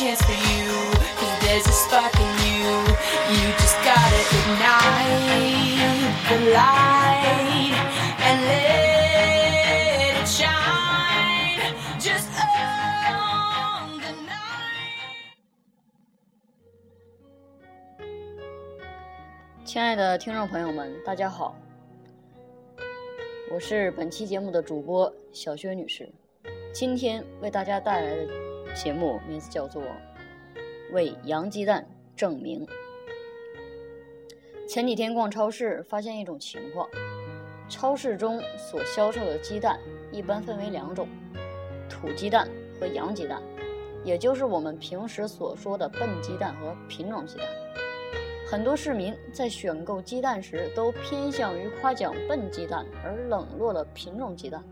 chance for you? Cause there's a spark in you. You just gotta ignite the light and let it shine. Just on the night. 亲爱的听众朋友们，大家好，我是本期节目的主播小薛女士。今天为大家带来的节目名字叫做《为洋鸡蛋证明》。前几天逛超市，发现一种情况：超市中所销售的鸡蛋一般分为两种，土鸡蛋和洋鸡蛋，也就是我们平时所说的笨鸡蛋和品种鸡蛋。很多市民在选购鸡蛋时都偏向于夸奖笨鸡蛋，而冷落了品种鸡蛋。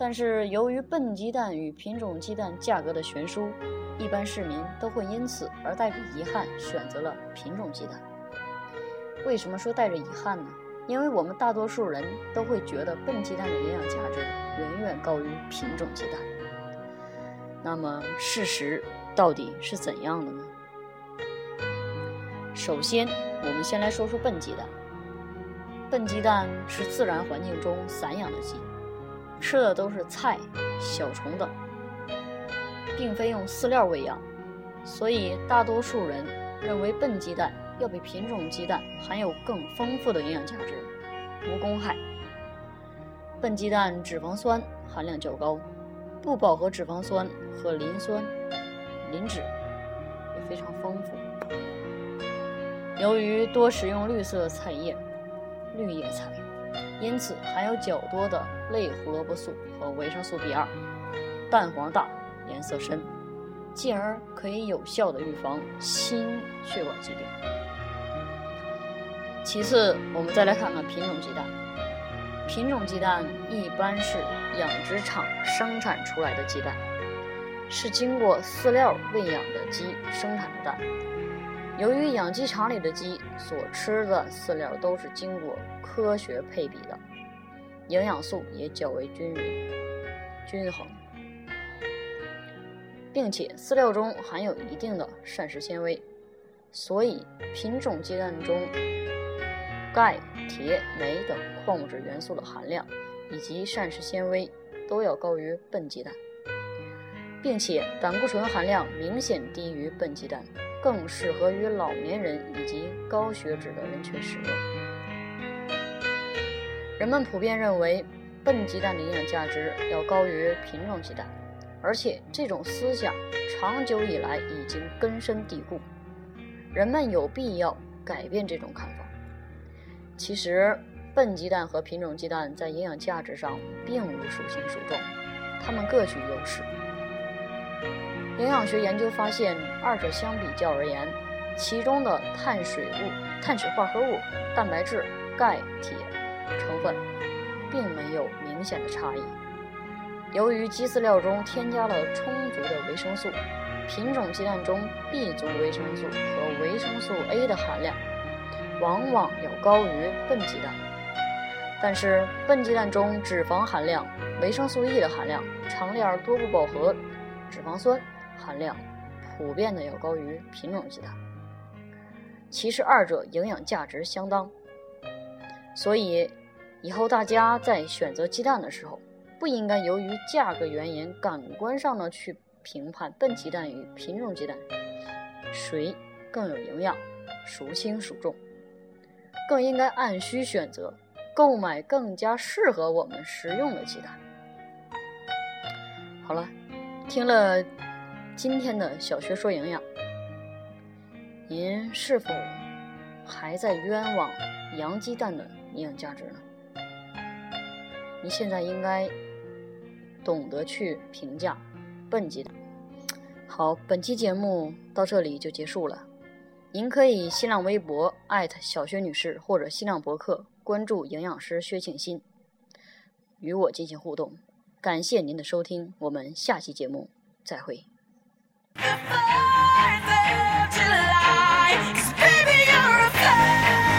但是由于笨鸡蛋与品种鸡蛋价格的悬殊，一般市民都会因此而带着遗憾选择了品种鸡蛋。为什么说带着遗憾呢？因为我们大多数人都会觉得笨鸡蛋的营养价值远远高于品种鸡蛋。那么事实到底是怎样的呢？首先，我们先来说说笨鸡蛋。笨鸡蛋是自然环境中散养的鸡，吃的都是菜、小虫等，并非用饲料喂养，所以大多数人认为笨鸡蛋要比品种鸡蛋含有更丰富的营养价值，无公害。笨鸡蛋脂肪酸含量较高，不饱和脂肪酸和磷酸、磷脂也非常丰富。由于多食用绿色菜叶、绿叶菜，因此含有较多的类胡萝卜素和维生素 B2，蛋黄大，颜色深，进而可以有效的预防心血管疾病。其次，我们再来看看品种鸡蛋。品种鸡蛋一般是养殖场生产出来的鸡蛋，是经过饲料喂养的鸡生产的蛋。由于养鸡场里的鸡所吃的饲料都是经过科学配比的，营养素也较为均匀、均衡，并且饲料中含有一定的膳食纤维，所以品种鸡蛋中钙、铁、镁等矿物质元素的含量以及膳食纤维都要高于笨鸡蛋，并且胆固醇含量明显低于笨鸡蛋。更适合于老年人以及高血脂的人群食用。人们普遍认为笨鸡蛋的营养价值要高于品种鸡蛋，而且这种思想长久以来已经根深蒂固。人们有必要改变这种看法。其实，笨鸡蛋和品种鸡蛋在营养价值上并无孰轻孰重，它们各具优势。营养学研究发现，二者相比较而言，其中的碳水物、碳水化合物、蛋白质、钙、铁成分并没有明显的差异。由于鸡饲料中添加了充足的维生素，品种鸡蛋中 B 族维生素和维生素 A 的含量往往要高于笨鸡蛋。但是，笨鸡蛋中脂肪含量、维生素 E 的含量、长链多不饱和脂肪酸。含量普遍的要高于品种鸡蛋，其实二者营养价值相当，所以以后大家在选择鸡蛋的时候，不应该由于价格原因、感官上呢去评判笨鸡蛋与品种鸡蛋谁更有营养，孰轻孰重，更应该按需选择，购买更加适合我们食用的鸡蛋。好了，听了。今天的小学说营养，您是否还在冤枉洋鸡蛋的营养价值呢？您现在应该懂得去评价笨鸡蛋。好，本期节目到这里就结束了。您可以新浪微博艾特小薛女士或者新浪博客关注营养师薛庆新，与我进行互动。感谢您的收听，我们下期节目再会。The 4th of July. 'Cause baby, you're a firework.